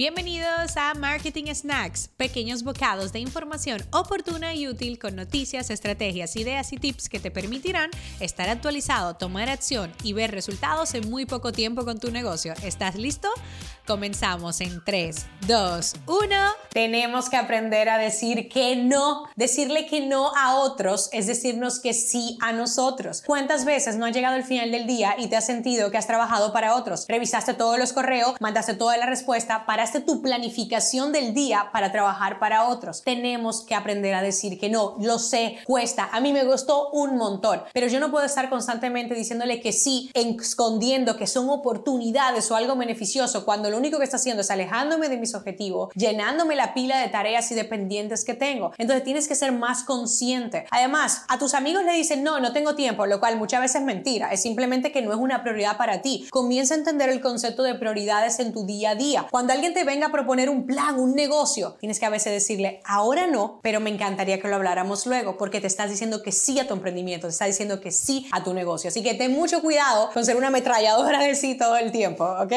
Bienvenidos a Marketing Snacks, pequeños bocados de información oportuna y útil con noticias, estrategias, ideas y tips que te permitirán estar actualizado, tomar acción y ver resultados en muy poco tiempo con tu negocio. ¿Estás listo? Comenzamos en 3, 2, 1. Tenemos que aprender a decir que no. Decirle que no a otros es decirnos que sí a nosotros. ¿Cuántas veces no ha llegado el final del día y te has sentido que has trabajado para otros? Revisaste todos los correos, mandaste toda la respuesta, paraste tu planificación del día para trabajar para otros. Tenemos que aprender a decir que no. Lo sé, cuesta. A mí me costó un montón, pero yo no puedo estar constantemente diciéndole que sí, escondiendo que son oportunidades o algo beneficioso cuando lo único que está haciendo es alejándome de mis objetivos, llenándome la pila de tareas y dependientes que tengo. Entonces tienes que ser más consciente. Además, a tus amigos le dicen, no, no tengo tiempo, lo cual muchas veces es mentira. Es simplemente que no es una prioridad para ti. Comienza a entender el concepto de prioridades en tu día a día. Cuando alguien te venga a proponer un plan, un negocio, tienes que a veces decirle, ahora no, pero me encantaría que lo habláramos luego, porque te estás diciendo que sí a tu emprendimiento, te estás diciendo que sí a tu negocio. Así que ten mucho cuidado con ser una ametralladora de sí todo el tiempo, ¿ok?